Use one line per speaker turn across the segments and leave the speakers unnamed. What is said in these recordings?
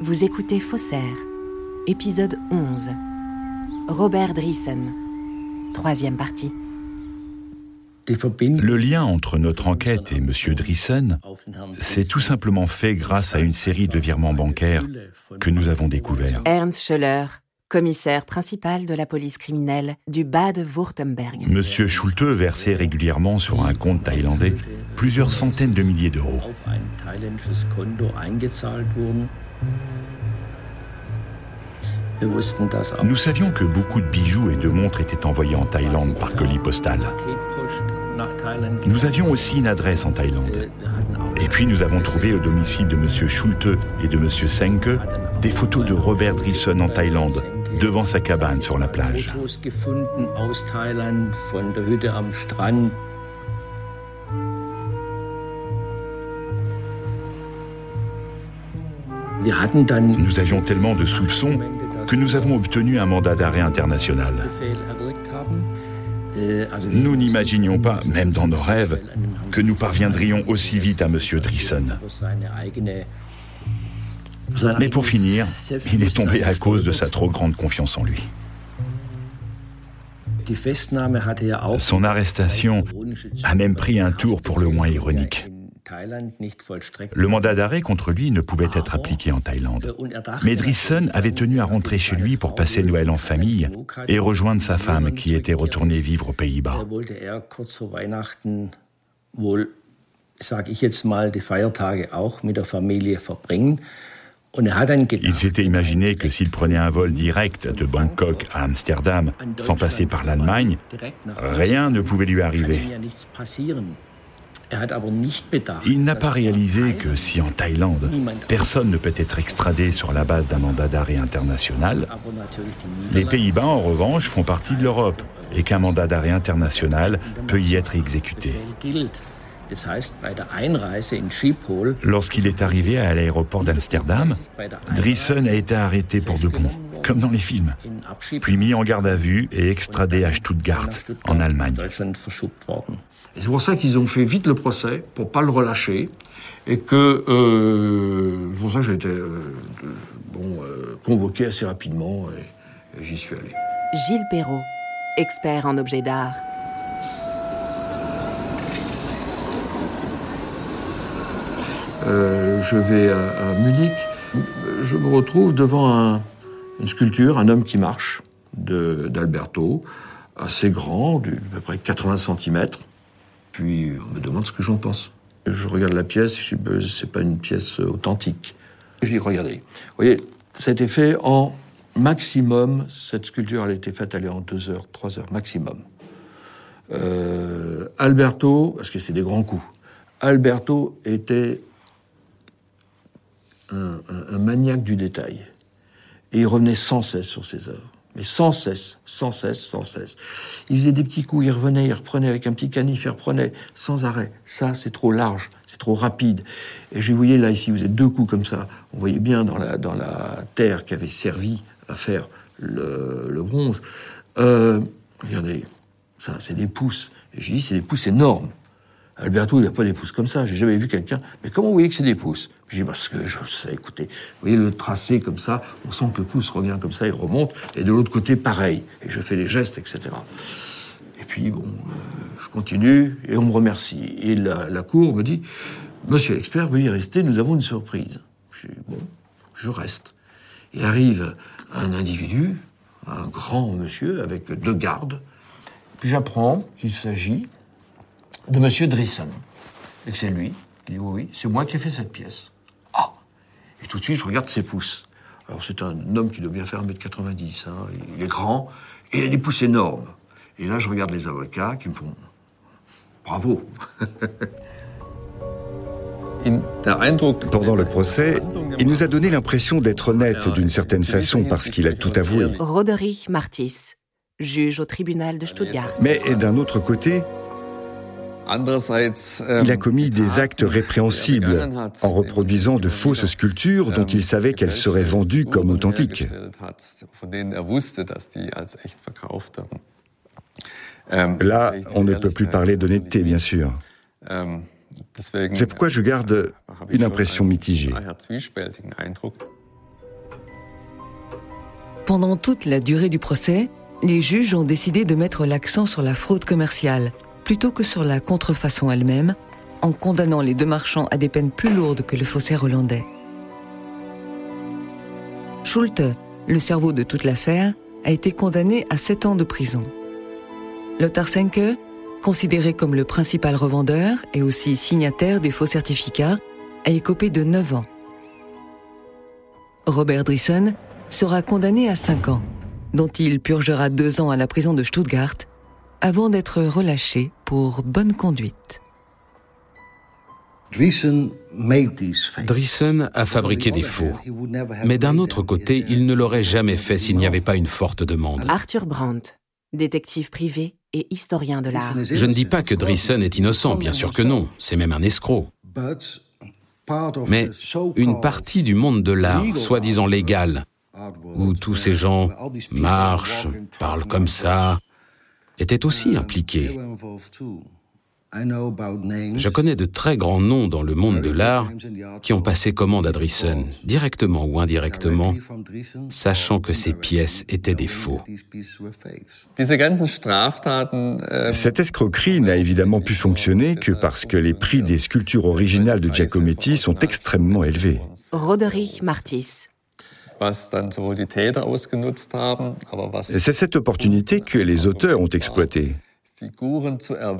Vous écoutez Faussaire, épisode 11. Robert Driessen, troisième partie.
Le lien entre notre enquête et M. Driessen s'est tout simplement fait grâce à une série de virements bancaires que nous avons découverts.
Ernst Schöller, commissaire principal de la police criminelle du Bade-Württemberg.
M. Schulte versait régulièrement sur un compte thaïlandais plusieurs centaines de milliers d'euros. Nous savions que beaucoup de bijoux et de montres étaient envoyés en Thaïlande par colis postal. Nous avions aussi une adresse en Thaïlande. Et puis nous avons trouvé au domicile de M. Schulte et de M. Senke des photos de Robert Driessen en Thaïlande, devant sa cabane sur la plage. Nous avions tellement de soupçons que nous avons obtenu un mandat d'arrêt international. Nous n'imaginions pas, même dans nos rêves, que nous parviendrions aussi vite à M. Driessen. Mais pour finir, il est tombé à cause de sa trop grande confiance en lui. Son arrestation a même pris un tour pour le moins ironique. Le mandat d'arrêt contre lui ne pouvait être appliqué en Thaïlande. Mais Driessen avait tenu à rentrer chez lui pour passer Noël en famille et rejoindre sa femme qui était retournée vivre aux Pays-Bas. Il s'était imaginé que s'il prenait un vol direct de Bangkok à Amsterdam sans passer par l'Allemagne, rien ne pouvait lui arriver. Il n'a pas réalisé que si en Thaïlande, personne ne peut être extradé sur la base d'un mandat d'arrêt international, les Pays-Bas, en revanche, font partie de l'Europe et qu'un mandat d'arrêt international peut y être exécuté. Lorsqu'il est arrivé à l'aéroport d'Amsterdam, Driessen a été arrêté pour de bon, comme dans les films, puis mis en garde à vue et extradé à Stuttgart, en Allemagne.
C'est pour ça qu'ils ont fait vite le procès, pour pas le relâcher, et que euh, c'est pour ça que j'ai été euh, bon, euh, convoqué assez rapidement, et, et j'y suis allé.
Gilles Perrault, expert en objets d'art.
Euh, je vais à, à, Munich, je me retrouve devant un, une sculpture, un homme qui marche, d'Alberto, assez grand, de à peu près 80 cm. Puis on me demande ce que j'en pense. Je regarde la pièce, je dis, c'est pas une pièce authentique. Je dis, regardez, vous voyez, ça a été fait en maximum, cette sculpture, elle a été faite, elle est en deux heures, trois heures, maximum. Euh, Alberto, parce que c'est des grands coups, Alberto était un, maniaque du détail. Et il revenait sans cesse sur ses œuvres. Mais sans cesse, sans cesse, sans cesse. Il faisait des petits coups, il revenait, il reprenait avec un petit canif, il reprenait sans arrêt. Ça, c'est trop large, c'est trop rapide. Et je voyais là, ici, vous avez deux coups comme ça. On voyait bien dans la, dans la terre qui avait servi à faire le, le bronze. Euh, regardez, ça, c'est des pouces. Et je dis, c'est des pouces énormes. Alberto, il n'a pas des pouces comme ça. J'ai jamais vu quelqu'un. Mais comment vous voyez que c'est des pouces Je dis parce que je sais. Écoutez, vous voyez le tracé comme ça. On sent que le pouce revient comme ça, il remonte. Et de l'autre côté, pareil. Et je fais les gestes, etc. Et puis bon, euh, je continue et on me remercie. Et la, la cour me dit Monsieur l'expert, veuillez rester. Nous avons une surprise. Je dis bon, je reste. Et arrive un individu, un grand monsieur avec deux gardes. Puis j'apprends qu'il s'agit de M. Driessen. Et que c'est lui qui dit oui, oui, c'est moi qui ai fait cette pièce. Ah Et tout de suite, je regarde ses pouces. Alors, c'est un homme qui doit bien faire 1m90. Hein. Il est grand et il a des pouces énormes. Et là, je regarde les avocats qui me font bravo.
Pendant le procès, il nous a donné l'impression d'être honnête d'une certaine façon parce qu'il a tout avoué.
Roderich Martis, juge au tribunal de Stuttgart.
Mais d'un autre côté, il a commis des actes répréhensibles en reproduisant de fausses sculptures dont il savait qu'elles seraient vendues comme authentiques. Là, on ne peut plus parler d'honnêteté, bien sûr. C'est pourquoi je garde une impression mitigée.
Pendant toute la durée du procès, les juges ont décidé de mettre l'accent sur la fraude commerciale plutôt que sur la contrefaçon elle-même, en condamnant les deux marchands à des peines plus lourdes que le faussaire hollandais. Schulte, le cerveau de toute l'affaire, a été condamné à sept ans de prison. Lothar Senke, considéré comme le principal revendeur et aussi signataire des faux certificats, a écopé de 9 ans. Robert Drisson sera condamné à 5 ans, dont il purgera 2 ans à la prison de Stuttgart, avant d'être relâché pour bonne conduite.
Drisson a fabriqué des faux, mais d'un autre côté, il ne l'aurait jamais fait s'il n'y avait pas une forte demande.
Arthur Brandt, détective privé et historien de l'art.
Je ne dis pas que Drisson est innocent, bien sûr que non, c'est même un escroc. Mais une partie du monde de l'art, soi-disant légal, où tous ces gens marchent, parlent comme ça, était aussi impliquée. Je connais de très grands noms dans le monde de l'art qui ont passé commande à Drisson, directement ou indirectement, sachant que ces pièces étaient des faux.
Cette escroquerie n'a évidemment pu fonctionner que parce que les prix des sculptures originales de Giacometti sont extrêmement élevés.
Roderick Martis.
C'est cette opportunité que les auteurs ont exploitée.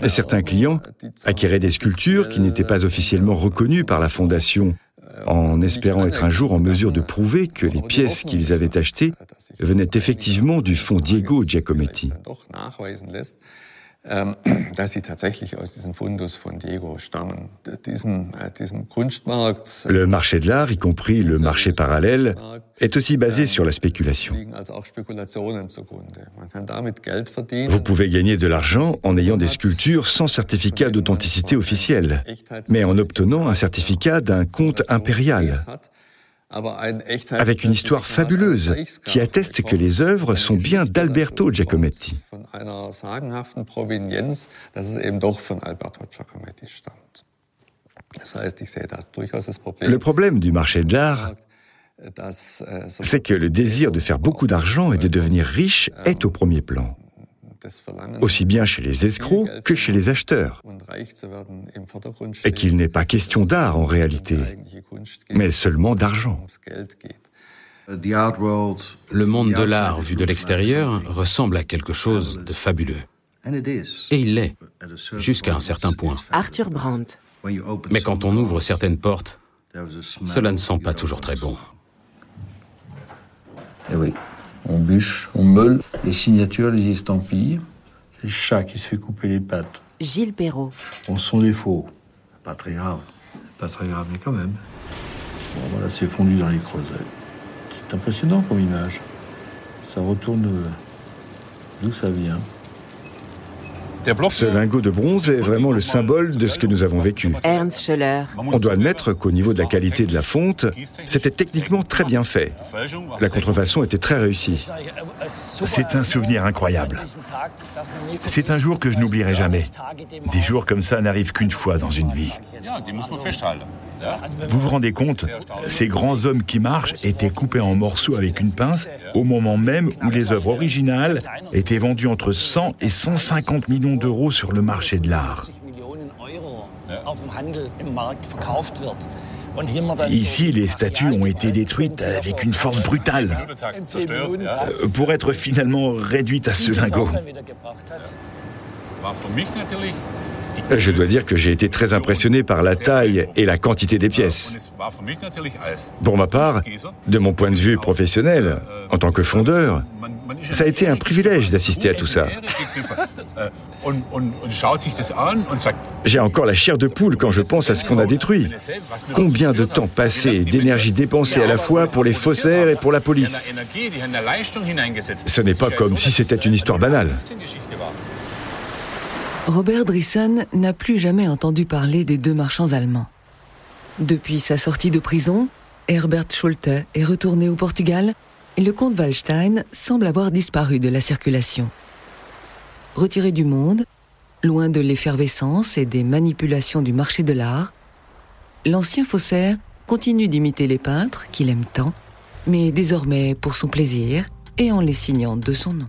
Certains clients acquéraient des sculptures qui n'étaient pas officiellement reconnues par la Fondation, en espérant être un jour en mesure de prouver que les pièces qu'ils avaient achetées venaient effectivement du fonds Diego Giacometti.
Ähm, dass sie tatsächlich aus diesem Fundus von Diego stammen. Diesem, diesem Kunstmarkt.
Le marché de l'art, y compris le marché parallèle, est aussi basé sur la spéculation. Vous pouvez gagner de l'argent en ayant des sculptures sans certificat d'authenticité officielle, mais en obtenant un certificat d'un compte impérial avec une histoire fabuleuse qui atteste que les œuvres sont bien d'Alberto Giacometti. Le problème du marché de l'art, c'est que le désir de faire beaucoup d'argent et de devenir riche est au premier plan aussi bien chez les escrocs que chez les acheteurs, et qu'il n'est pas question d'art en réalité, mais seulement d'argent.
Le monde de l'art vu de l'extérieur ressemble à quelque chose de fabuleux. Et il l'est, jusqu'à un certain point.
Arthur Brandt.
Mais quand on ouvre certaines portes, cela ne sent pas toujours très bon.
Eh oui. On bûche, on meule. Les signatures, les estampilles. C'est le chat qui se fait couper les pattes.
Gilles Perrault.
On sont des faux. Pas très grave. Pas très grave, mais quand même. Bon, voilà, c'est fondu dans les creusets. C'est impressionnant comme image. Ça retourne d'où ça vient.
Ce lingot de bronze est vraiment le symbole de ce que nous avons vécu.
Ernst Schiller.
On doit admettre qu'au niveau de la qualité de la fonte, c'était techniquement très bien fait. La contrefaçon était très réussie.
C'est un souvenir incroyable. C'est un jour que je n'oublierai jamais. Des jours comme ça n'arrivent qu'une fois dans une vie. Vous vous rendez compte Ces grands hommes qui marchent étaient coupés en morceaux avec une pince au moment même où les œuvres originales étaient vendues entre 100 et 150 millions d'euros sur le marché de l'art. Ici, les statues ont été détruites avec une force brutale euh, pour être finalement réduites à ce lingot.
Je dois dire que j'ai été très impressionné par la taille et la quantité des pièces. Pour ma part, de mon point de vue professionnel, en tant que fondeur, ça a été un privilège d'assister à tout ça. J'ai encore la chair de poule quand je pense à ce qu'on a détruit. Combien de temps passé d'énergie dépensée à la fois pour les faussaires et pour la police Ce n'est pas comme si c'était une histoire banale.
Robert Drisson n'a plus jamais entendu parler des deux marchands allemands. Depuis sa sortie de prison, Herbert Schulte est retourné au Portugal et le comte Wallstein semble avoir disparu de la circulation. Retiré du monde, loin de l'effervescence et des manipulations du marché de l'art, l'ancien faussaire continue d'imiter les peintres qu'il aime tant, mais désormais pour son plaisir et en les signant de son nom.